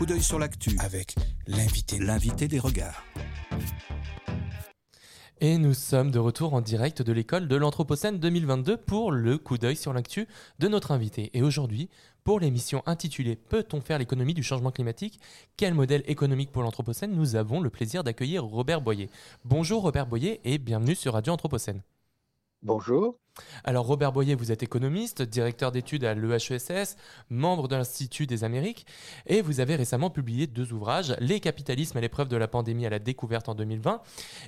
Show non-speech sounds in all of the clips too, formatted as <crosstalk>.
coup d'œil sur l'actu avec l'invité, l'invité des regards. Et nous sommes de retour en direct de l'école de l'Anthropocène 2022 pour le coup d'œil sur l'actu de notre invité. Et aujourd'hui, pour l'émission intitulée Peut-on faire l'économie du changement climatique? Quel modèle économique pour l'Anthropocène? Nous avons le plaisir d'accueillir Robert Boyer. Bonjour Robert Boyer et bienvenue sur Radio Anthropocène. Bonjour. Alors Robert Boyer, vous êtes économiste, directeur d'études à l'EHESS, membre de l'Institut des Amériques, et vous avez récemment publié deux ouvrages, Les capitalismes à l'épreuve de la pandémie à la découverte en 2020,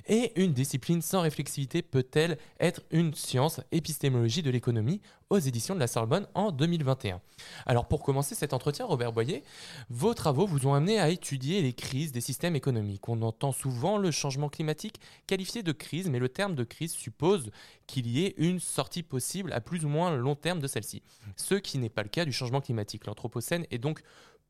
et Une discipline sans réflexivité peut-elle être une science épistémologie de l'économie aux éditions de la Sorbonne en 2021. Alors pour commencer cet entretien, Robert Boyer, vos travaux vous ont amené à étudier les crises des systèmes économiques. On entend souvent le changement climatique qualifié de crise, mais le terme de crise suppose qu'il y ait une possible à plus ou moins long terme de celle-ci. Ce qui n'est pas le cas du changement climatique. L'Anthropocène est donc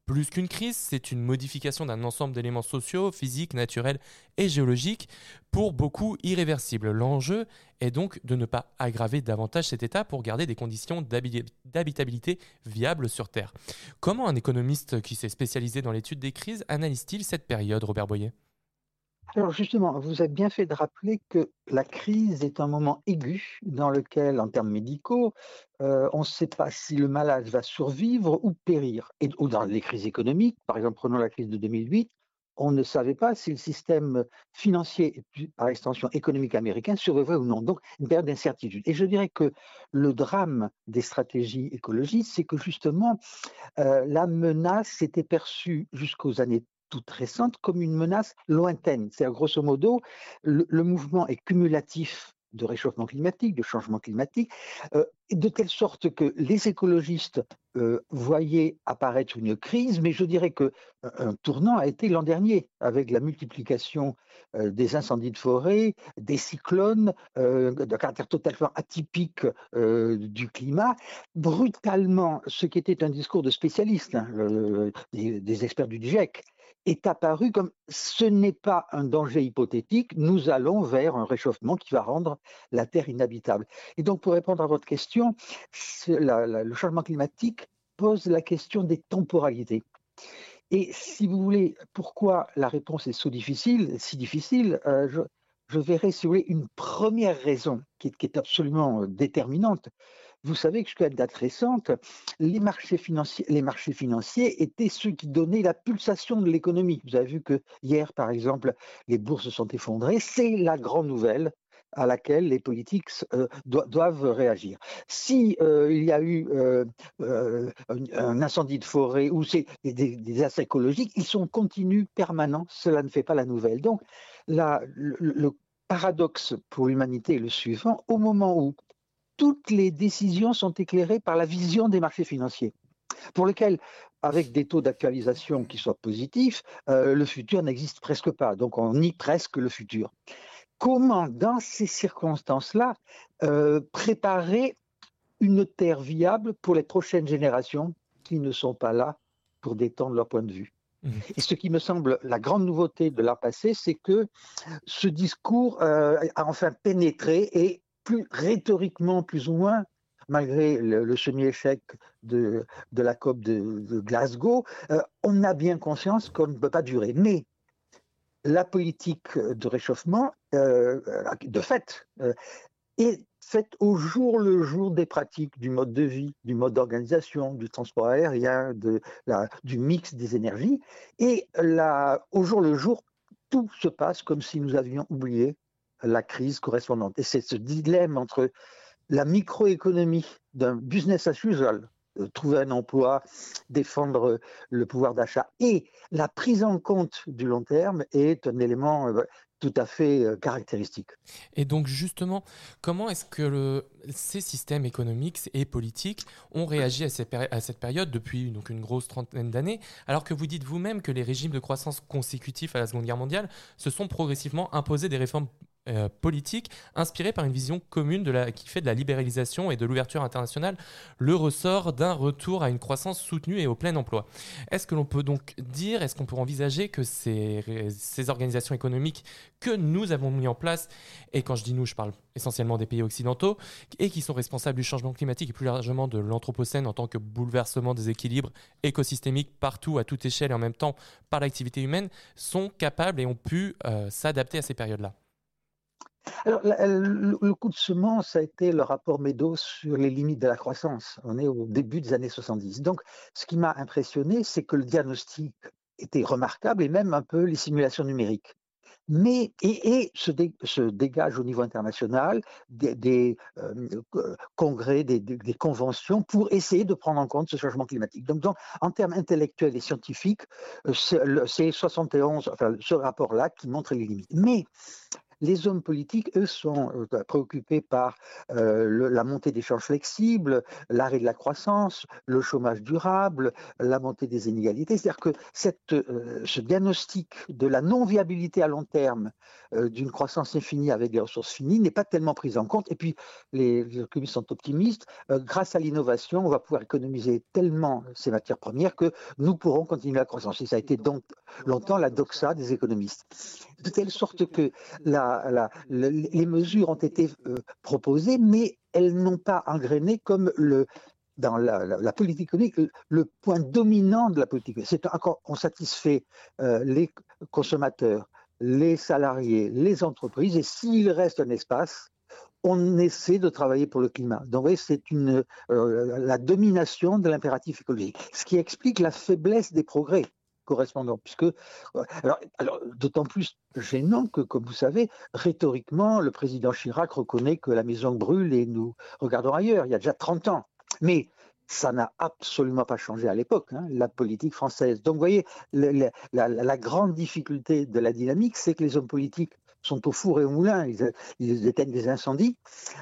plus qu'une crise, c'est une modification d'un ensemble d'éléments sociaux, physiques, naturels et géologiques, pour beaucoup irréversibles. L'enjeu est donc de ne pas aggraver davantage cet état pour garder des conditions d'habitabilité viables sur Terre. Comment un économiste qui s'est spécialisé dans l'étude des crises analyse-t-il cette période, Robert Boyer? Alors justement, vous avez bien fait de rappeler que la crise est un moment aigu dans lequel, en termes médicaux, euh, on ne sait pas si le malade va survivre ou périr. Et, ou dans les crises économiques, par exemple, prenons la crise de 2008, on ne savait pas si le système financier, par extension économique américain, survivrait ou non. Donc, une période d'incertitude. Et je dirais que le drame des stratégies écologistes, c'est que justement, euh, la menace était perçue jusqu'aux années toute récente comme une menace lointaine. C'est grosso modo, le, mouvement est cumulatif de réchauffement climatique, de changement climatique, euh, de telle sorte que les écologistes euh, voyaient apparaître une crise, mais je dirais que euh, un tournant a été l'an dernier, avec la multiplication des incendies de forêt, des cyclones, de caractère totalement atypique du climat. Brutalement, ce qui était un discours de spécialistes, hein, des, des, experts du GIEC, est apparu comme ce n'est pas un danger hypothétique, nous allons vers un réchauffement qui va rendre la Terre inhabitable. Et donc, pour répondre à votre question, le changement climatique pose la question des temporalités. Et si vous voulez, pourquoi la réponse est si difficile, si difficile euh, je, je, verrai, si vous voulez, une première raison qui est absolument euh, déterminante, vous savez que jusqu'à date récente, les marchés, financiers, les marchés financiers étaient ceux qui donnaient la pulsation de l'économie. Vous avez vu que hier, par exemple, les bourses se sont effondrées. C'est la grande nouvelle à laquelle les politiques euh, doivent réagir. Si euh, il y a eu euh, un, incendie de forêt ou des, des, écologiques, ils sont continus, permanents. Cela ne fait pas la nouvelle. Donc, le paradoxe pour l'humanité est le suivant au moment où toutes les décisions sont éclairées par la vision des marchés financiers, pour lesquels, avec des taux d'actualisation qui soient positifs, euh, le futur n'existe presque pas. Donc on nie presque le futur. Comment, dans ces circonstances-là, euh, préparer une terre viable pour les prochaines générations qui ne sont pas là pour détendre leur point de vue? Mmh. et ce qui me semble la grande nouveauté de l'art passé, c'est que ce discours euh, a enfin pénétré et plus rhétoriquement, plus ou moins, malgré le, semi-échec de, la COP de, Glasgow, euh, on a bien conscience qu'on ne peut pas durer. Mais la politique de réchauffement, euh, de fait, euh, est faite au jour le jour des pratiques du mode de vie, du mode d'organisation, du transport aérien, du mix des énergies. Et au jour le jour, tout se passe comme si nous avions oublié la crise correspondante. Et c'est ce dilemme entre la microéconomie d'un business as usual, trouver un emploi, défendre le pouvoir d'achat, et la prise en compte du long terme est un élément euh, tout à fait euh, caractéristique. Et donc justement, comment est-ce que ces systèmes économiques et politiques ont réagi à, cette période depuis donc une grosse trentaine d'années, alors que vous dites vous-même que les régimes de croissance consécutifs à la Seconde Guerre mondiale se sont progressivement imposés des réformes euh, politique inspiré par une vision commune de la, qui fait de la libéralisation et de l'ouverture internationale le ressort d'un retour à une croissance soutenue et au plein emploi. Est-ce que l'on peut donc dire, est-ce qu'on peut envisager que ces, ces organisations économiques que nous avons mis en place, et quand je dis nous, je parle essentiellement des pays occidentaux, et qui sont responsables du changement climatique et plus largement de l'Anthropocène en tant que bouleversement des équilibres écosystémiques partout, à toute échelle et en même temps par l'activité humaine, sont capables et ont pu euh, s'adapter à ces périodes-là? Alors, le, coup de semence a été le rapport Meadows sur les limites de la croissance. On est au début des années 70. Donc, ce qui m'a impressionné, c'est que le diagnostic était remarquable et même un peu les simulations numériques. Mais, et, se, dégage au niveau international des, euh, congrès, des, conventions pour essayer de prendre en compte ce changement climatique. Donc, en termes intellectuels et scientifiques, euh, c'est 71, enfin, ce rapport-là qui montre les limites. Mais les hommes politiques, eux, sont euh, préoccupés par euh, la montée des charges flexibles, l'arrêt de la croissance, le chômage durable, la montée des inégalités. C'est-à-dire que euh, ce diagnostic de la non-viabilité à long terme d'une croissance infinie avec des ressources finies n'est pas tellement pris en compte. Et puis, les, économistes sont optimistes. grâce à l'innovation, on va pouvoir économiser tellement ces matières premières que nous pourrons continuer la croissance. Et ça a été donc longtemps la doxa des économistes. De telle sorte que la, les mesures ont été euh, proposées, mais elles n'ont pas engrainé comme le, dans la, politique économique le point dominant de la politique. C'est on satisfait euh, les consommateurs, les salariés, les entreprises, et s'il reste un espace, on essaie de travailler pour le climat. Donc, c'est une euh, la domination de l'impératif écologique, ce qui explique la faiblesse des progrès correspondant, puisque alors, alors d'autant plus gênant que, comme vous savez, rhétoriquement, le président Chirac reconnaît que la maison brûle et nous regardons ailleurs. Il y a déjà 30 ans, mais ça n'a absolument pas changé à l'époque, hein, la politique française. Donc, vous voyez, la, grande difficulté de la dynamique, c'est que les hommes politiques sont au four et au moulin, ils, éteignent des incendies,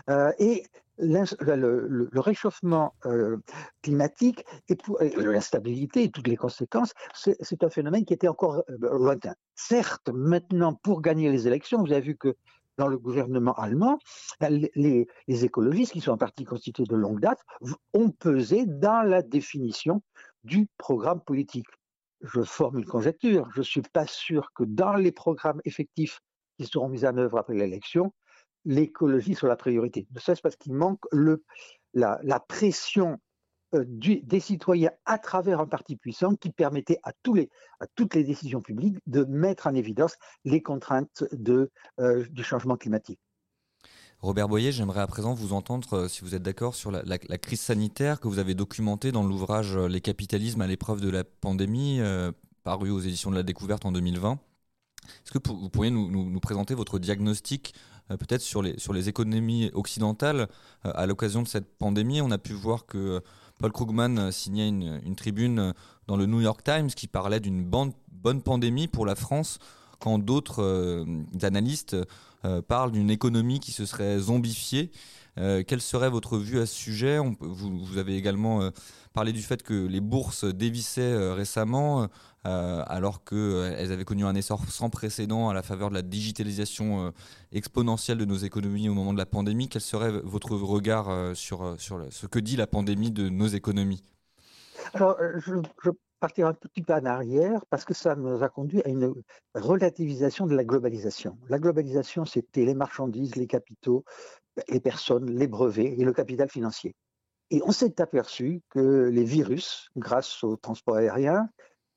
euh, et le, réchauffement euh, climatique et, l'instabilité et toutes les conséquences, c'est un phénomène qui était encore euh, lointain. Certes, maintenant, pour gagner les élections, vous avez vu que dans le gouvernement allemand, les, écologistes, qui sont en partie constitués de longue date, ont pesé dans la définition du programme politique. Je forme une conjecture. Je ne suis pas sûr que dans les programmes effectifs qui seront mis en œuvre après l'élection, l'écologie soit la priorité. Ne serait-ce parce qu'il manque le, la, pression euh, des citoyens à travers un parti puissant qui permettait à, tous les, à toutes les décisions publiques de mettre en évidence les contraintes de, euh, du changement climatique. Robert Boyer, j'aimerais à présent vous entendre, euh, si vous êtes d'accord, sur la, crise sanitaire que vous avez documentée dans l'ouvrage Les capitalismes à l'épreuve de la pandémie, paru aux éditions de la découverte en 2020. Est-ce que vous pourriez nous, présenter votre diagnostic euh, peut-être sur les, économies occidentales euh, à l'occasion de cette pandémie? On a pu voir que euh, Paul Krugman signait une, tribune dans le New York Times qui parlait d'une bonne pandémie pour la France quand d'autres analystes parlent d'une économie qui se serait zombifiée. quelle serait votre vue à ce sujet? Vous, avez également parlé du fait que les bourses dévissaient récemment. Euh, alors qu'elles euh, avaient connu un essor sans précédent à la faveur de la digitalisation euh, exponentielle de nos économies au moment de la pandémie. Quel serait votre regard sur, ce que dit la pandémie de nos économies? Alors, je partirai un petit peu en arrière parce que ça nous a conduit à une relativisation de la globalisation. La globalisation, c'était les marchandises, les capitaux, les personnes, les brevets et le capital financier. Et on s'est aperçu que les virus, grâce au transport aérien,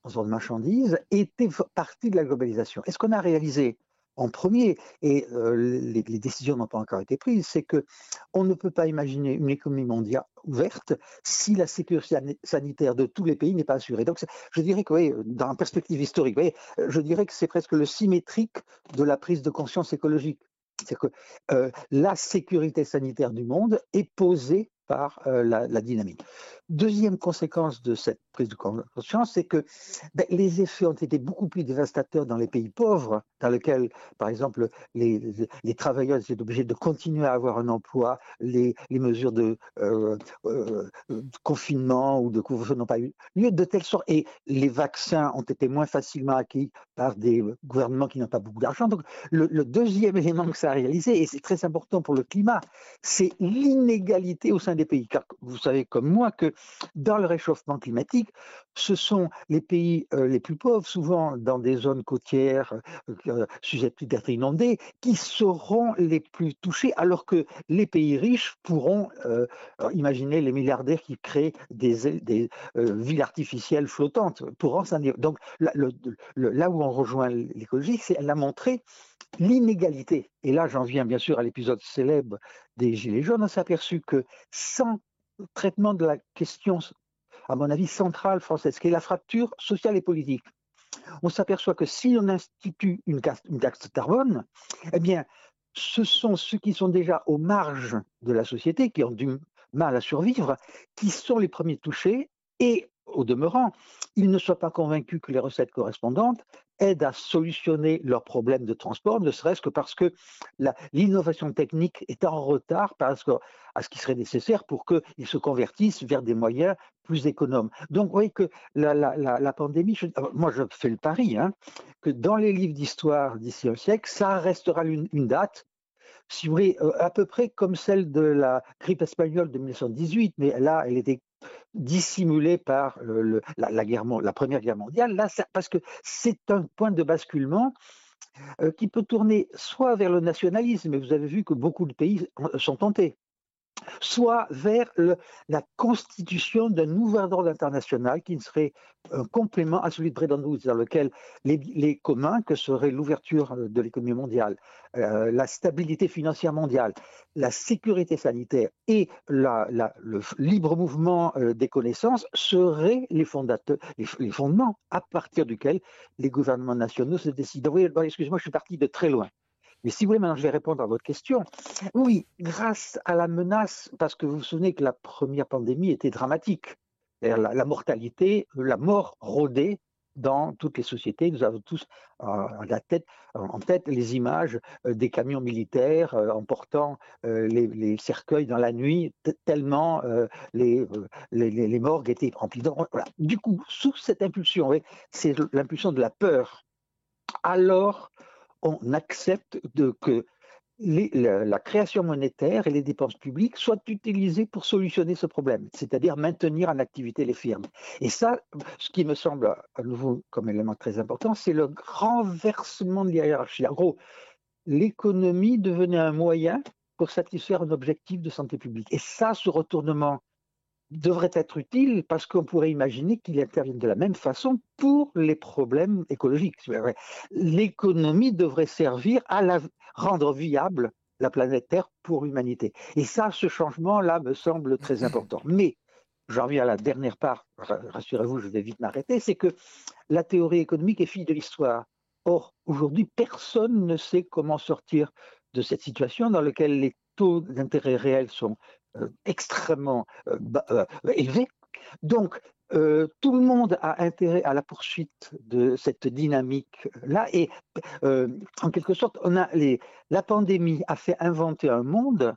transport de marchandises était partie de la globalisation. Et ce qu'on a réalisé en premier, et euh, les, décisions n'ont pas encore été prises, c'est que on ne peut pas imaginer une économie mondiale ouverte si la sécurité sanitaire de tous les pays n'est pas assurée. Donc, je dirais que, dans une perspective historique, je dirais que c'est presque le symétrique de la prise de conscience écologique. C'est que euh, la sécurité sanitaire du monde est posée par euh, la, dynamique. Deuxième conséquence de cette prise de conscience, c'est que ben, les effets ont été beaucoup plus dévastateurs dans les pays pauvres, dans lesquels, par exemple, les, travailleurs étaient obligés de continuer à avoir un emploi, les, mesures de, euh, euh, confinement ou de couvre-feu n'ont pas eu lieu, de telle sorte, et les vaccins ont été moins facilement acquis par des gouvernements qui n'ont pas beaucoup d'argent. Donc, le, deuxième élément que ça a réalisé, et c'est très important pour le climat, c'est l'inégalité au sein des pays. Car vous savez comme moi que dans le réchauffement climatique, ce sont les pays euh, les plus pauvres, souvent dans des zones côtières euh, euh susceptibles d'être inondées, qui seront les plus touchés, alors que les pays riches pourront euh, imaginer les milliardaires qui créent des, euh, villes artificielles flottantes. Pourront Donc là, là où on rejoint l'écologie, c'est elle a montré l'inégalité. Et là, j'en viens bien sûr à l'épisode célèbre des Gilets jaunes. On s'est aperçu que sans traitement de la question, à mon avis, centrale française, qui est la fracture sociale et politique. On s'aperçoit que si on institue une taxe, carbone, eh bien, ce sont ceux qui sont déjà aux marges de la société, qui ont du mal à survivre, qui sont les premiers touchés et au demeurant, ils ne soient pas convaincus que les recettes correspondantes aident à solutionner leurs problèmes de transport, ne serait-ce que parce que l'innovation technique est en retard par rapport à ce qui serait nécessaire pour qu'ils se convertissent vers des moyens plus économes. Donc, vous voyez que la, pandémie, je, moi je fais le pari, hein, que dans les livres d'histoire d'ici un siècle, ça restera une, une date si vous voulez, euh, à peu près comme celle de la grippe espagnole de 1918, mais là, elle était dissimulée par guerre, la, Première Guerre mondiale, là, parce que c'est un point de basculement euh, qui peut tourner soit vers le nationalisme, et vous avez vu que beaucoup de pays sont tentés, soit vers la constitution d'un nouvel ordre international qui serait un complément à celui de Bretton Woods, dans lequel les, communs, que serait l'ouverture de l'économie mondiale, euh, la stabilité financière mondiale, la sécurité sanitaire et le libre mouvement euh, des connaissances seraient les, les, fondements à partir duquel les gouvernements nationaux se décident. Excusez-moi, je suis parti de très loin. Mais si vous voulez, maintenant je vais répondre à votre question. Oui, grâce à la menace, parce que vous vous souvenez que la première pandémie était dramatique. La, mortalité, la mort rôdait dans toutes les sociétés. Nous avons tous euh, la tête, en tête les images euh, des camions militaires emportant euh, les, les, cercueils dans la nuit, tellement les, morgues étaient remplies. Du coup, sous cette impulsion, c'est l'impulsion de la peur. Alors, on accepte que la, la, création monétaire et les dépenses publiques soient utilisées pour solutionner ce problème, c'est-à-dire maintenir en activité les firmes. Et ça, ce qui me semble à nouveau comme élément très important, c'est le renversement de la hiérarchie. En gros, l'économie devenait un moyen pour satisfaire un objectif de santé publique. Et ça, ce retournement devrait être utile parce qu'on pourrait imaginer qu'il intervienne de la même façon pour les problèmes écologiques. L'économie devrait servir à la, rendre viable la planète Terre pour l'humanité. Et ça, ce changement-là me semble très <laughs> important. Mais j'en viens à la dernière part, rassurez-vous, je vais vite m'arrêter, c'est que la théorie économique est fille de l'histoire. Or, aujourd'hui, personne ne sait comment sortir de cette situation dans laquelle les taux d'intérêt réels sont extrêmement euh, euh, élevé. Donc, euh, tout le monde a intérêt à la poursuite de cette dynamique-là. Et en quelque sorte, on a la pandémie a fait inventer un monde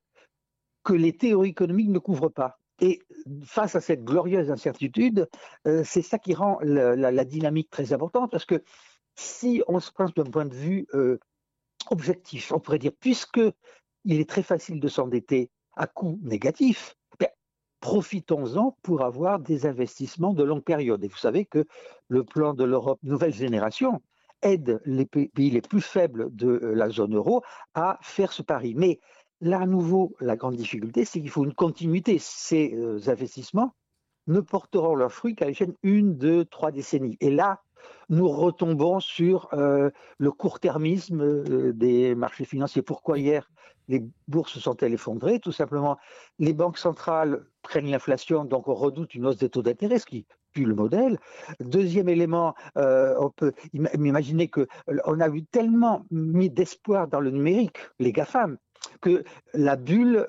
que les théories économiques ne couvrent pas. Et face à cette glorieuse incertitude, c'est ça qui rend la, la, la, dynamique très importante, parce que si on se pense d'un point de vue objectif, on pourrait dire, puisque il est très facile de s'endetter à coût négatif, ben, profitons-en pour avoir des investissements de longue période. Et vous savez que le plan de l'Europe nouvelle génération aide les pays les plus faibles de euh, la zone euro à faire ce pari. Mais là, à nouveau, la grande difficulté, c'est qu'il faut une continuité. Ces euh, investissements ne porteront leurs fruits qu'à l'échelle une, deux, trois décennies. Et là, nous retombons sur euh, le court-termisme euh, des marchés financiers. Pourquoi hier les bourses sont-elles effondrées? Tout simplement, les banques centrales craignent l'inflation, donc on redoute une hausse des taux d'intérêt, ce qui pue le modèle. Deuxième élément, euh, on peut imaginer que euh, on a eu tellement mis d'espoir dans le numérique, les GAFAM, que la bulle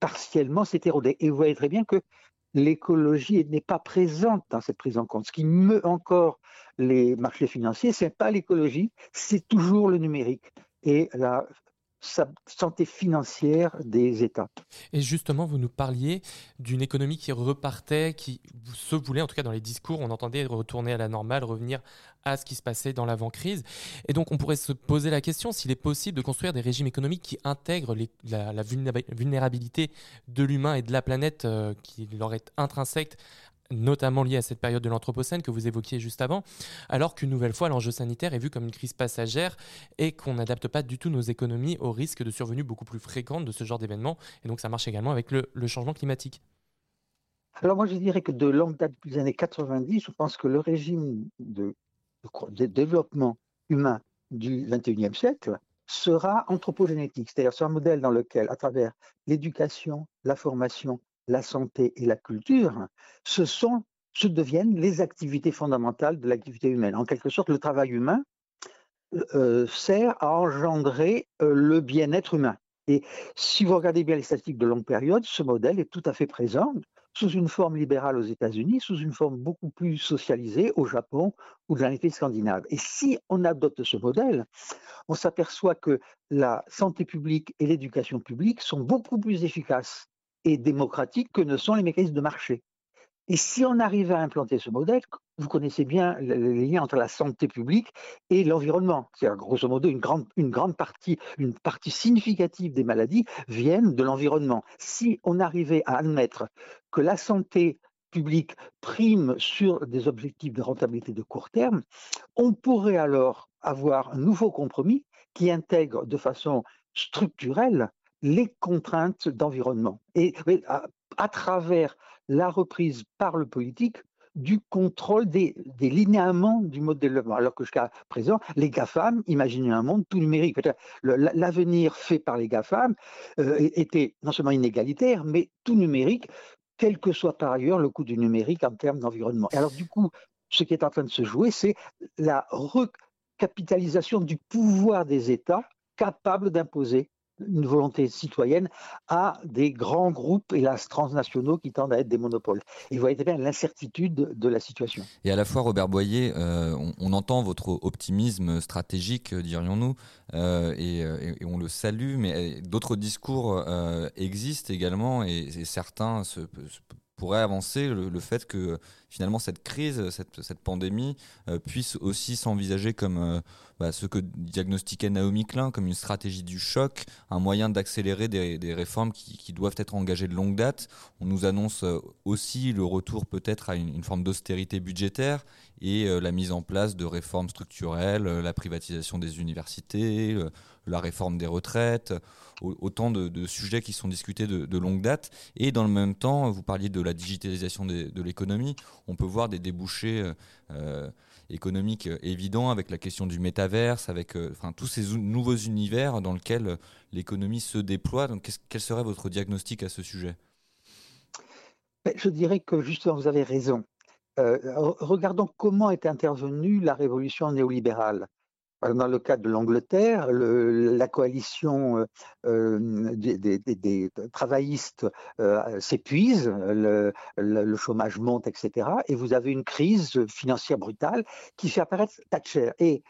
partiellement s'est érodée. Et vous voyez très bien que l'écologie n'est pas présente dans cette prise en compte. Ce qui meut encore les marchés financiers, ce n'est pas l'écologie, c'est toujours le numérique et la santé financière des États. Et justement, vous nous parliez d'une économie qui repartait, qui se voulait, en tout cas dans les discours, on entendait retourner à la normale, revenir à ce qui se passait dans l'avant-crise. Et donc, on pourrait se poser la question s'il est possible de construire des régimes économiques qui intègrent la, vulnérabilité de l'humain et de la planète euh, qui leur est intrinsèque notamment lié à cette période de l'Anthropocène que vous évoquiez juste avant, alors qu'une nouvelle fois l'enjeu sanitaire est vu comme une crise passagère et qu'on n'adapte pas du tout nos économies au risque de survenue beaucoup plus fréquente de ce genre d'événements. Et donc ça marche également avec le, changement climatique. Alors moi je dirais que de longue date, depuis les années 90, je pense que le régime de, de développement humain du 21e siècle sera anthropogénétique, c'est-à-dire c'est un modèle dans lequel, à travers l'éducation, la formation, la santé et la culture, ce sont, ce deviennent les activités fondamentales de l'activité humaine. En quelque sorte, le travail humain euh, sert à engendrer euh, le bien-être humain. Et si vous regardez bien les statistiques de longue période, ce modèle est tout à fait présent sous une forme libérale aux États-Unis, sous une forme beaucoup plus socialisée au Japon ou dans les pays scandinaves. Et si on adopte ce modèle, on s'aperçoit que la santé publique et l'éducation publique sont beaucoup plus efficaces et démocratique que ne sont les mécanismes de marché. Et si on arrive à implanter ce modèle, vous connaissez bien les liens entre la santé publique et l'environnement. C'est grosso modo une grande, une grande partie, une partie significative des maladies viennent de l'environnement. Si on arrivait à admettre que la santé publique prime sur des objectifs de rentabilité de court terme, on pourrait alors avoir un nouveau compromis qui intègre de façon structurelle les contraintes d'environnement. Et à, travers la reprise par le politique du contrôle des, linéaments du mode de développement. Alors que jusqu'à présent, les GAFAM imaginaient un monde tout numérique. L'avenir fait par les GAFAM euh, était non seulement inégalitaire, mais tout numérique, quel que soit par ailleurs le coût du numérique en termes d'environnement. Alors du coup, ce qui est en train de se jouer, c'est la recapitalisation du pouvoir des États capables d'imposer une volonté citoyenne à des grands groupes, hélas transnationaux, qui tendent à être des monopoles. Et vous voyez bien l'incertitude de la situation. Et à la fois, Robert Boyer, euh, on, entend votre optimisme stratégique, dirions-nous, euh, et, on le salue, mais d'autres discours euh, existent également, et, certains se, pourrait avancer le, fait que finalement cette crise, cette, pandémie euh, puisse aussi s'envisager comme euh, bah, ce que diagnostiquait Naomi Klein, comme une stratégie du choc, un moyen d'accélérer des, réformes qui, doivent être engagées de longue date. On nous annonce euh, aussi le retour peut-être à une, forme d'austérité budgétaire et la mise en place de réformes structurelles, la privatisation des universités, la réforme des retraites, autant de, sujets qui sont discutés de, longue date. Et dans le même temps, vous parliez de la digitalisation de, l'économie, on peut voir des débouchés euh, euh, économiques évidents avec la question du métaverse, avec euh, tous ces nouveaux univers dans lesquels l'économie se déploie. Donc, quel serait votre diagnostic à ce sujet? Ben, Je dirais que justement, vous avez raison. regardons comment est intervenue la révolution néolibérale dans le cas de l'Angleterre, la coalition euh, euh, des, travaillistes euh, s'épuise, le, chômage monte, etc. Et vous avez une crise financière brutale qui fait apparaître Thatcher. Et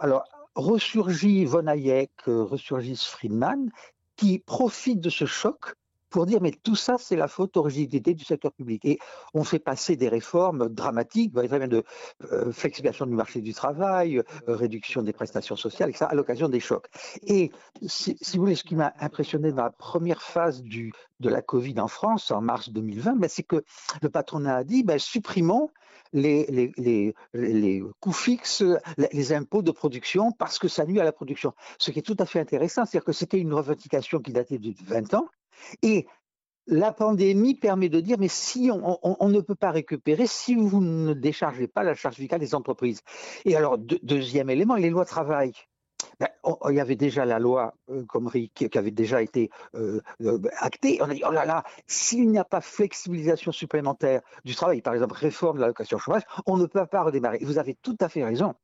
alors, ressurgit von Hayek, ressurgit Friedman, qui profitent de ce choc pour dire mais tout ça, c'est la faute aux rigidités du secteur public. Et on fait passer des réformes dramatiques, très bien de euh, flexibilisation du marché du travail, euh, réduction des prestations sociales, etc., à l'occasion des chocs. Et si, vous voulez, ce qui m'a impressionné dans la première phase de la Covid en France, en mars 2020, ben, c'est que le patronat a dit ben, supprimons les, les, les, coûts fixes, les impôts de production, parce que ça nuit à la production. Ce qui est tout à fait intéressant, c'est-à-dire que c'était une revendication qui datait de 20 ans, et la pandémie permet de dire, mais si on, ne peut pas récupérer, si vous ne déchargez pas la charge fiscale des entreprises. Et alors, deuxième élément, les lois travail. Ben, il y avait déjà la loi euh, comme qui, avait déjà été euh, euh, actée. On a dit, oh là là, s'il n'y a pas flexibilisation supplémentaire du travail, par exemple réforme de l'allocation chômage, on ne peut pas redémarrer. vous avez tout à fait raison.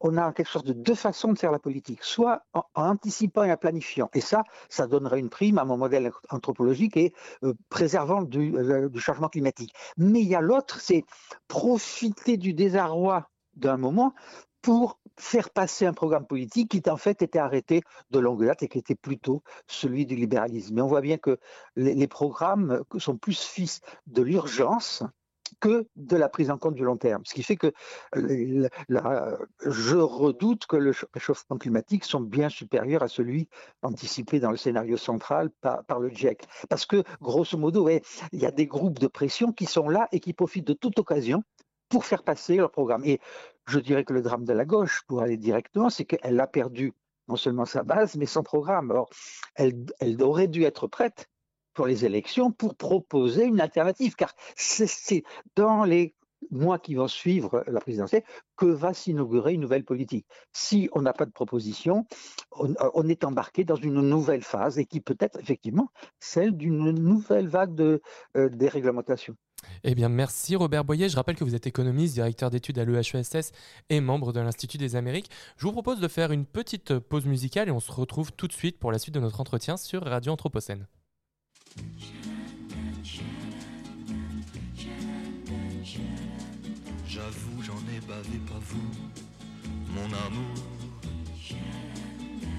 On a quelque chose de deux façons de faire la politique, soit en, anticipant et en planifiant, et ça, ça donnerait une prime à mon modèle anthropologique et euh, préservant du, euh, du changement climatique. Mais il y a l'autre, c'est profiter du désarroi d'un moment pour faire passer un programme politique qui en fait était arrêté de longue date et qui était plutôt celui du libéralisme. Mais on voit bien que les, programmes sont plus fils de l'urgence que de la prise en compte du long terme. Ce qui fait que je redoute que le réchauffement climatique soit bien supérieur à celui anticipé dans le scénario central par, le GIEC. Parce que, grosso modo, il y a des groupes de pression qui sont là et qui profitent de toute occasion pour faire passer leur programme. Et je dirais que le drame de la gauche, pour aller directement, c'est qu'elle a perdu non seulement sa base, mais son programme. Or, elle, elle aurait dû être prête pour les élections pour proposer une alternative, car c'est dans les mois qui vont suivre la présidentielle que va s'inaugurer une nouvelle politique. Si on n'a pas de proposition, on, est embarqué dans une nouvelle phase et qui peut être effectivement celle d'une nouvelle vague de euh, déréglementation. Eh bien, merci Robert Boyer. Je rappelle que vous êtes économiste, directeur d'études à l'EHESS et membre de l'Institut des Amériques. Je vous propose de faire une petite pause musicale et on se retrouve tout de suite pour la suite de notre entretien sur Radio Anthropocène. J'avoue, j'en ai bavé pas vous, mon amour.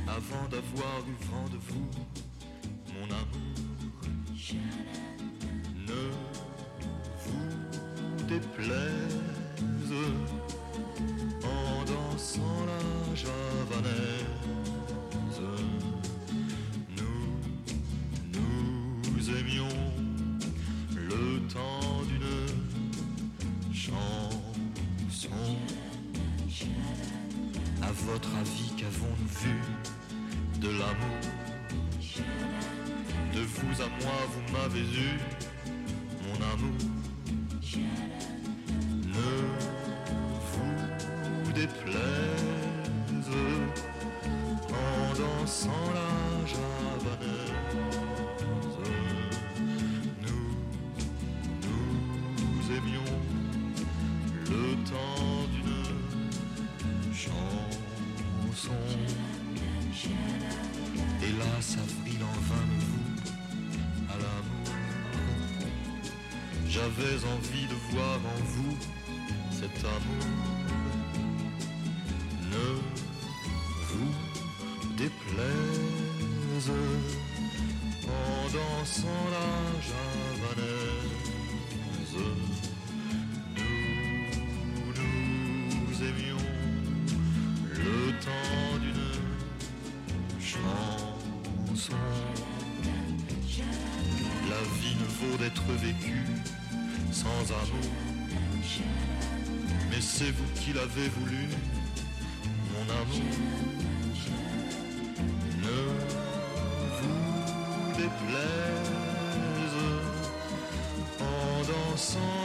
Avant d'avoir eu vent de vous, mon amour. Ne déplaise en dansant la javanaise. Nous aimions le temps d'une chanson. À votre avis, qu'avons-nous vu de l'amour? De vous à moi, vous m'avez eu, mon amour. déplaise en dansant la Envie de voir en vous cet amour vous déplaise en dansant la javanaise. Nous, nous aimions le temps d'une chanson. La vie ne vaut d'être vécue sans amour. Mais c'est vous qui l'avez voulu ne vous déplaise en dansant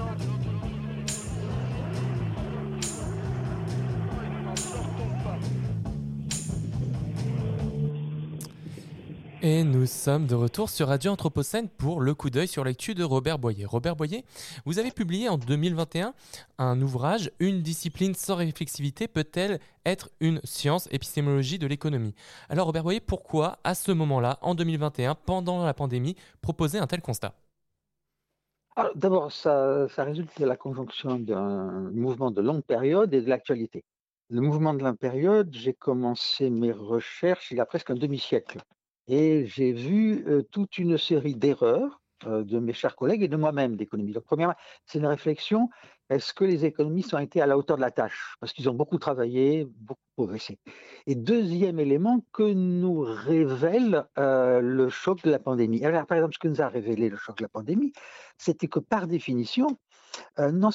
Sommes de retour sur Radio Anthropocène pour le coup d'œil sur l'actu de Robert Boyer. Robert Boyer, vous avez publié en 2021 un ouvrage Une discipline sans réflexivité peut-elle être une science épistémologie de l'économie? Alors Robert Boyer, pourquoi à ce moment-là, en 2021, pendant la pandémie, proposer un tel constat? D'abord, ça, ça résulte de la conjonction d'un mouvement de longue période et de l'actualité. Le mouvement de longue période, j'ai commencé mes recherches il y a presque un demi-siècle et j'ai vu toute une série d'erreurs de mes chers collègues et de moi-même d'économie. Donc, premièrement, c'est une réflexion. Est-ce que les économistes ont été à la hauteur de la tâche? Parce qu'ils ont beaucoup travaillé, beaucoup progressé. Et deuxième élément que nous révèle le choc de la pandémie? Alors, par exemple, ce que nous a révélé le choc de la pandémie, c'était que par définition, non,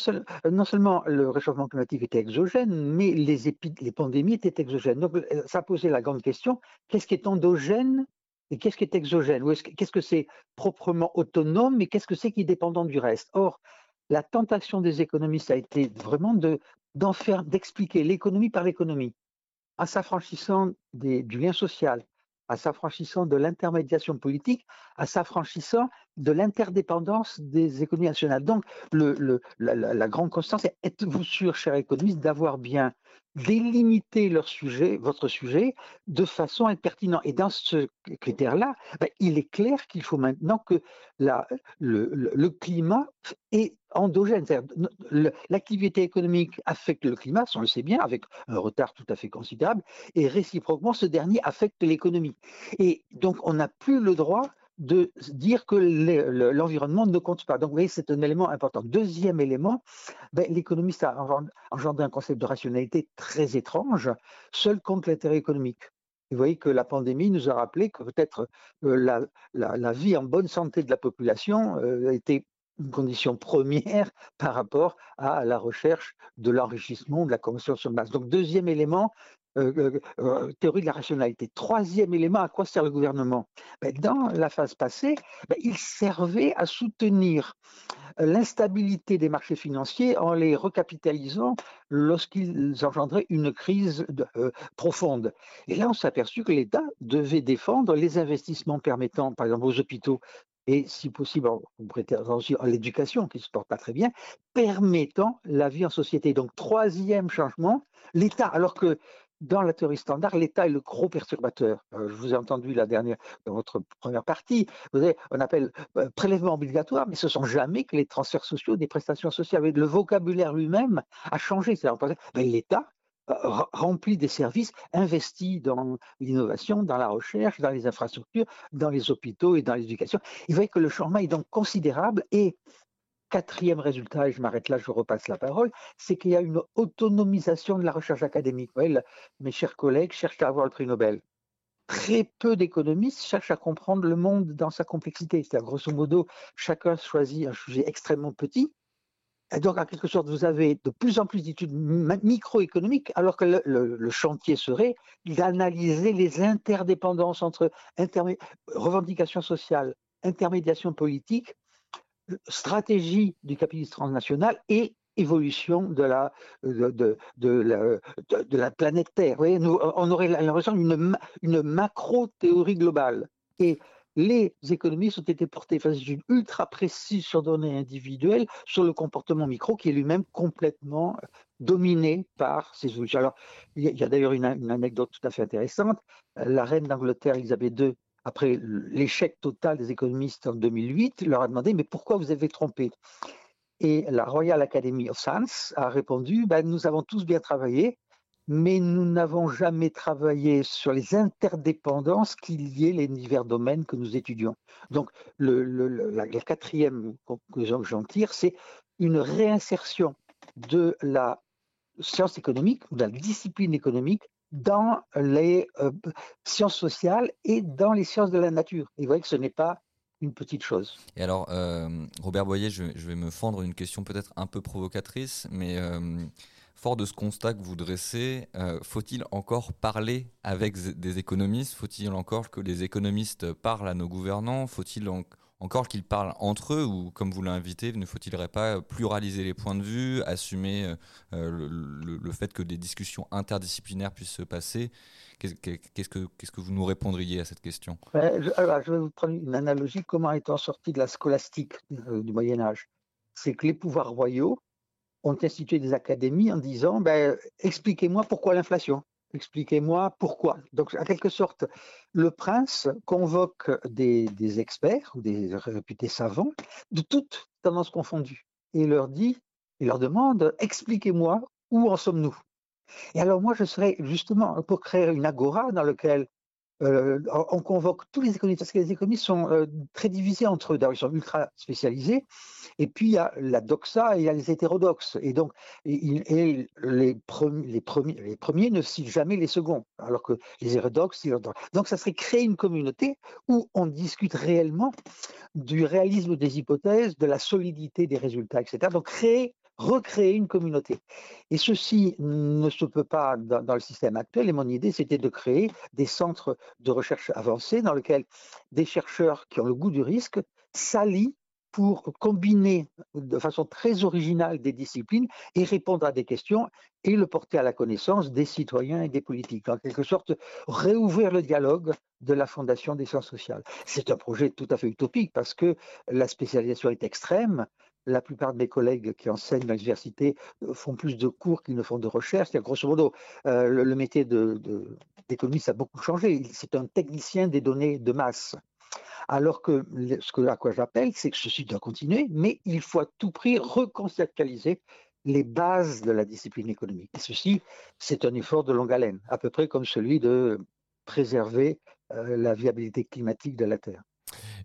non, seulement le réchauffement climatique était exogène, mais les, les pandémies étaient exogènes. Donc, ça posait la grande question, qu'est-ce qui est endogène et qu'est-ce qui est exogène? Qu'est-ce que c'est proprement autonome et qu'est-ce que c'est qui est dépendant du reste? Or, la tentation des économistes a été vraiment d'en faire, d'expliquer l'économie par l'économie, en s'affranchissant du lien social, à s'affranchissant de l'intermédiation politique, à s'affranchissant de l'interdépendance des économies nationales. Donc, le, la, grande constance est êtes-vous sûr, cher économiste, d'avoir bien délimité leur sujet, votre sujet, de façon pertinente. Et dans ce critère-là, ben, il est clair qu'il faut maintenant que la, le, climat est endogène. L'activité économique affecte le climat, on le sait bien, avec un retard tout à fait considérable, et réciproquement, ce dernier affecte l'économie. Et donc, on n'a plus le droit de dire que l'environnement ne compte pas. Donc, vous voyez, c'est un élément important. Deuxième élément, ben, l'économiste a engendré un concept de rationalité très étrange, seul contre l'intérêt économique. Vous voyez que la pandémie nous a rappelé que peut-être euh, la, vie en bonne santé de la population euh, était une condition première par rapport à la recherche de l'enrichissement, de la consommation sur masse. Donc, deuxième élément, euh, euh, euh, théorie de la rationalité. Troisième élément, à quoi sert le gouvernement? Ben, Dans la phase passée, ben, il servait à soutenir l'instabilité des marchés financiers en les recapitalisant lorsqu'ils engendraient une crise profonde. Et là, on s'est aperçu que l'État devait défendre les investissements permettant, par exemple, aux hôpitaux, et si possible, on prêter attention à l'éducation qui ne se porte pas très bien, permettant la vie en société. Donc, troisième changement, l'État, alors que dans la théorie standard, l'État est le gros perturbateur. Euh, je vous ai entendu la dernière, dans votre première partie, vous avez, on appelle euh, prélèvement obligatoire, mais ce ne sont jamais que les transferts sociaux des prestations sociales. Le vocabulaire lui-même a changé. Ben, L'État euh, remplit des services, investit dans l'innovation, dans la recherche, dans les infrastructures, dans les hôpitaux et dans l'éducation. Il voyez que le changement est donc considérable et quatrième résultat, et je m'arrête là, je repasse la parole, c'est qu'il y a une autonomisation de la recherche académique. mes chers collègues cherchent à avoir le prix Nobel. Très peu d'économistes cherchent à comprendre le monde dans sa complexité. C'est-à-dire, grosso modo, chacun choisit un sujet extrêmement petit. Et donc, en quelque sorte, vous avez de plus en plus d'études microéconomiques, alors que le, chantier serait d'analyser les interdépendances entre revendications sociales, intermédiation politique stratégie du capitalisme transnational et évolution de la, de, la, planète Terre. On aurait l'impression d'une une macro-théorie globale. Et les économistes ont été portés face à une ultra précise sur données individuelles sur le comportement micro qui est lui-même complètement dominé par ces solutions. Alors, il y a, d'ailleurs une, une, anecdote tout à fait intéressante. La reine d'Angleterre, Elisabeth II, après l'échec total des économistes en 2008, leur a demandé, mais pourquoi vous avez trompé? Et la Royal Academy of Science a répondu, ben, nous avons tous bien travaillé, mais nous n'avons jamais travaillé sur les interdépendances qui liaient les divers domaines que nous étudions. Donc, le, la, la, quatrième conclusion que j'en tire, c'est une réinsertion de la science économique, de la discipline économique, dans les euh, sciences sociales et dans les sciences de la nature. Et vous voyez que ce n'est pas une petite chose. Et alors, euh, Robert Boyer, je, vais me fendre une question peut-être un peu provocatrice, mais euh, fort de ce constat que vous dressez, faut-il encore parler avec des économistes? Faut-il encore que les économistes parlent à nos gouvernants? Faut-il encore qu'ils parlent entre eux ou, comme vous l'invitez, ne faut-il pas pluraliser les points de vue, assumer euh, euh, le, fait que des discussions interdisciplinaires puissent se passer? Qu'est-ce que, vous nous répondriez à cette question? Je, je, vais vous prendre une analogie. Comment est-on sorti de la scolastique euh, du Moyen Âge C'est que les pouvoirs royaux ont institué des académies en disant ben, expliquez-moi pourquoi l'inflation Expliquez-moi pourquoi. Donc, en quelque sorte, le prince convoque des, experts ou des réputés savants de toutes tendances confondues et leur dit, il leur demande, expliquez-moi où en sommes-nous? Et alors moi, je serais justement pour créer une agora dans laquelle euh, on convoque tous les économistes, parce que les économistes sont euh, très divisés entre eux. Ils sont ultra spécialisés. Et puis, il y a la doxa et il y a les hétérodoxes. Et donc, les, premiers, ne citent jamais les seconds, alors que les hétérodoxes, donc ça serait créer une communauté où on discute réellement du réalisme des hypothèses, de la solidité des résultats, etc. Donc, créer recréer une communauté. Et ceci ne se peut pas dans, le système actuel. Et mon idée, c'était de créer des centres de recherche avancés dans lesquels des chercheurs qui ont le goût du risque s'allient pour combiner de façon très originale des disciplines et répondre à des questions et le porter à la connaissance des citoyens et des politiques. En quelque sorte, réouvrir le dialogue de la Fondation des sciences sociales. C'est un projet tout à fait utopique parce que la spécialisation est extrême, la plupart de mes collègues qui enseignent à l'université font plus de cours qu'ils ne font de recherche. Grosso modo, euh, le, métier d'économiste a beaucoup changé. C'est un technicien des données de masse. Alors que ce que, à quoi j'appelle, c'est que ceci doit continuer, mais il faut à tout prix reconceptualiser les bases de la discipline économique. Et ceci, c'est un effort de longue haleine, à peu près comme celui de préserver euh, la viabilité climatique de la Terre.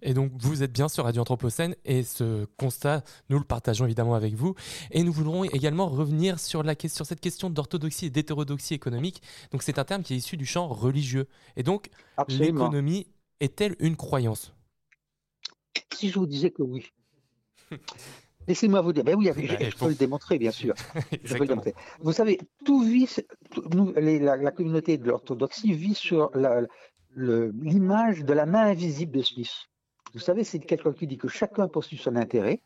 Et donc, vous êtes bien sur Radio Anthropocène et ce constat, nous le partageons évidemment avec vous. Et nous voudrons également revenir sur, la, sur cette question d'orthodoxie et d'hétérodoxie économique. Donc, c'est un terme qui est issu du champ religieux. Et donc, l'économie est-elle une croyance? Si je vous disais que oui. <laughs> Laissez-moi vous dire, ben oui, <laughs> je, peux le démontrer, bien sûr. je peux le démontrer. Vous savez, tout vit, nous, la, communauté de l'orthodoxie vit sur l'image de la main invisible de Smith. Vous savez, c'est quelqu'un qui dit que chacun poursuit son intérêt.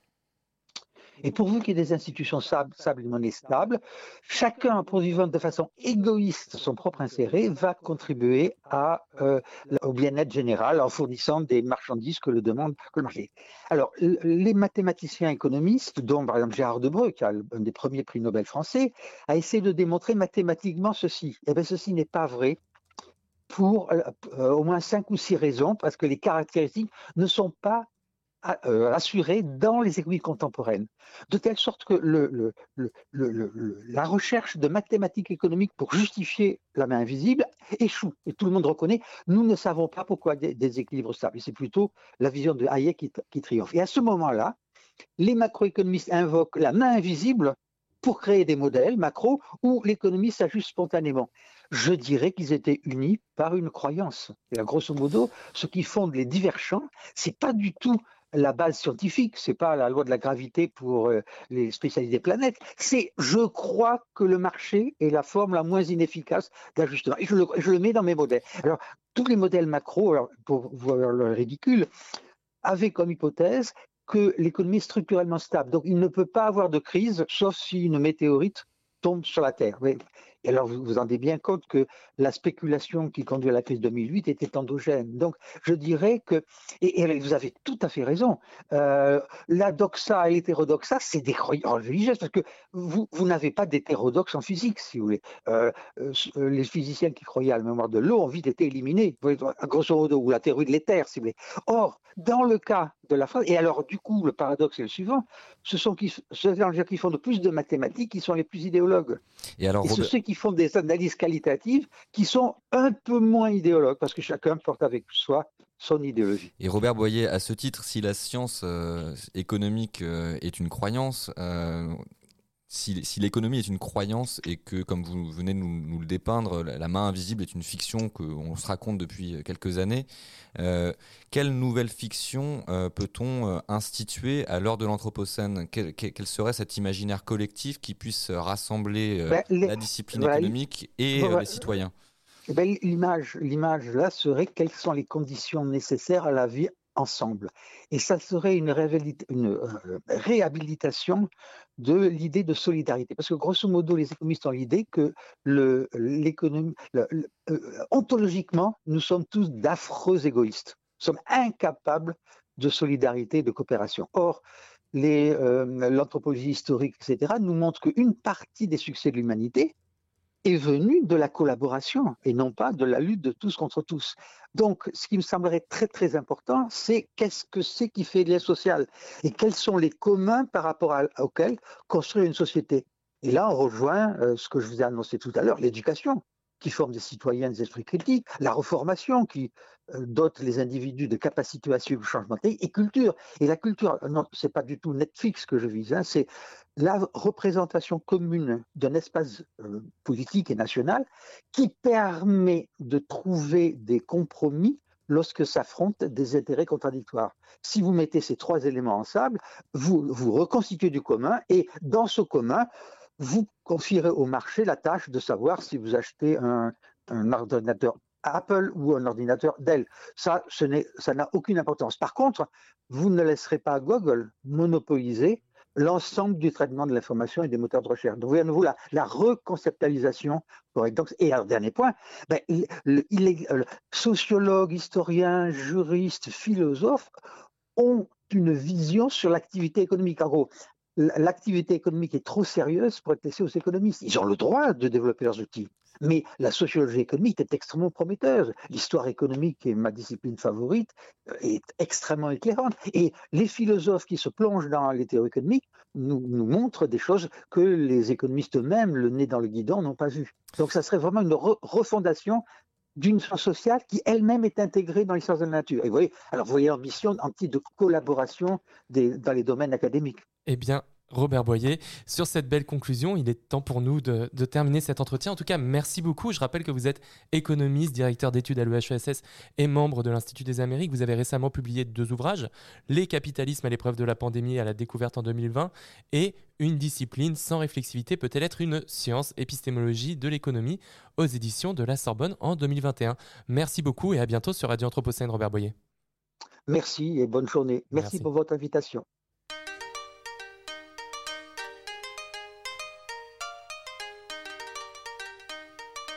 Et pourvu qu'il y ait des institutions stables, et monnaie stable, chacun, poursuivant de façon égoïste son propre intérêt, va contribuer euh, au bien-être général en fournissant des marchandises que le demande le marché. Alors, les mathématiciens économistes, dont par exemple Gérard Debreu, qui a un des premiers prix Nobel français, a essayé de démontrer mathématiquement ceci. Eh bien, ceci n'est pas vrai pour euh, euh, au moins cinq ou six raisons, parce que les caractéristiques ne sont pas euh, assurées dans les économies contemporaines. De telle sorte que la recherche de mathématiques économiques pour justifier la main invisible échoue. Et tout le monde reconnaît, nous ne savons pas pourquoi des, équilibres stables. C'est plutôt la vision de Hayek qui, triomphe. Et à ce moment-là, les macroéconomistes invoquent la main invisible pour créer des modèles macro où l'économie s'ajuste spontanément je dirais qu'ils étaient unis par une croyance. Et grosso modo, ce qui fonde les divers champs, c'est pas du tout la base scientifique, c'est pas la loi de la gravité pour euh, les spécialistes des planètes, c'est je crois que le marché est la forme la moins inefficace d'ajustement. Et je le, mets dans mes modèles. Alors, tous les modèles macro, pour voir le ridicule, avaient comme hypothèse que l'économie est structurellement stable. Donc, il ne peut pas avoir de crise, sauf si une météorite tombe sur la Terre. Et alors, vous vous rendez bien compte que la spéculation qui conduit à la crise 2008 était endogène. Donc, je dirais que, et, vous avez tout à fait raison, euh, la doxa et l'hétérodoxa, c'est des croyances religieuses, parce que vous, vous n'avez pas d'hétérodoxe en physique, si vous voulez. Euh, euh, les physiciens qui croyaient à la mémoire de l'eau ont vite été éliminés, grosso modo, ou la théorie de l'éther, si vous voulez. Or, dans le cas de la phrase, et alors, du coup, le paradoxe est le suivant, ce sont qui, ceux qui font le plus de mathématiques qui sont les plus idéologues. Et, alors, ceux qui font des analyses qualitatives qui sont un peu moins idéologues, parce que chacun porte avec soi son idéologie. Et Robert Boyer, à ce titre, si la science euh, économique euh, est une croyance, euh, si, l'économie est une croyance et que, comme vous venez de nous, le dépeindre, la, main invisible est une fiction qu'on se raconte depuis quelques années, euh, quelle nouvelle fiction euh, peut-on euh, instituer à l'heure de l'Anthropocène? Quel, serait cet imaginaire collectif qui puisse rassembler ben, la discipline économique et les citoyens? eh L'image, l'image là serait quelles sont les conditions nécessaires à la vie ensemble. Et ça serait une, euh, réhabilitation de l'idée de solidarité. Parce que grosso modo, les économistes ont l'idée que l'économie, euh, ontologiquement, nous sommes tous d'affreux égoïstes. Nous sommes incapables de solidarité de coopération. Or, euh, l'anthropologie historique, etc., nous montre qu'une partie des succès de l'humanité, est venu de la collaboration et non pas de la lutte de tous contre tous. Donc, ce qui me semblerait très très important, c'est qu'est-ce que c'est qui fait lien social et quels sont les communs par rapport à, auxquels construire une société. Et là, on rejoint euh, ce que je vous ai annoncé tout à l'heure, l'éducation, qui forment des citoyens des esprits critiques, la reformation qui euh, dote les individus de capacités à suivre le changement et culture. Et la culture, non, c'est pas du tout Netflix que je vise, hein, c'est la représentation commune d'un espace euh, politique et national qui permet de trouver des compromis lorsque s'affrontent des intérêts contradictoires. Si vous mettez ces trois éléments ensemble, vous, vous reconstituez du commun et dans ce commun, vous confierez au marché la tâche de savoir si vous achetez un, ordinateur Apple ou un ordinateur Dell. Ça, ça n'a aucune importance. Par contre, vous ne laisserez pas Google monopoliser l'ensemble du traitement de l'information et des moteurs de recherche. Donc, vous voyez à nouveau la, reconceptualisation et alors, dernier point, ben, il, euh, sociologues, historiens, juristes, philosophes ont une vision sur l'activité économique. En gros, l'activité économique est trop sérieuse pour être laissée aux économistes. Ils ont le droit de développer leurs outils. Mais la sociologie économique est extrêmement prometteuse. L'histoire économique, est ma discipline favorite, euh, est extrêmement éclairante. Et les philosophes qui se plongent dans les théories économiques nous, montrent des choses que les économistes eux-mêmes, le nez dans le guidon, n'ont pas vues. Donc ça serait vraiment une refondation d'une science sociale qui elle-même est intégrée dans les sciences de la nature. Vous voyez, alors vous voyez l'ambition de collaboration dans les domaines académiques. Eh bien, Robert Boyer. Sur cette belle conclusion, il est temps pour nous de, terminer cet entretien. En tout cas, merci beaucoup. Je rappelle que vous êtes économiste, directeur d'études à l'EHESS et membre de l'Institut des Amériques. Vous avez récemment publié deux ouvrages, Les capitalismes à l'épreuve de la pandémie et à la découverte en 2020 et Une discipline sans réflexivité peut-elle être une science? Épistémologie de l'économie aux éditions de la Sorbonne en 2021. Merci beaucoup et à bientôt sur Radio Anthropocène, Robert Boyer. Merci et bonne journée. Merci. pour votre invitation.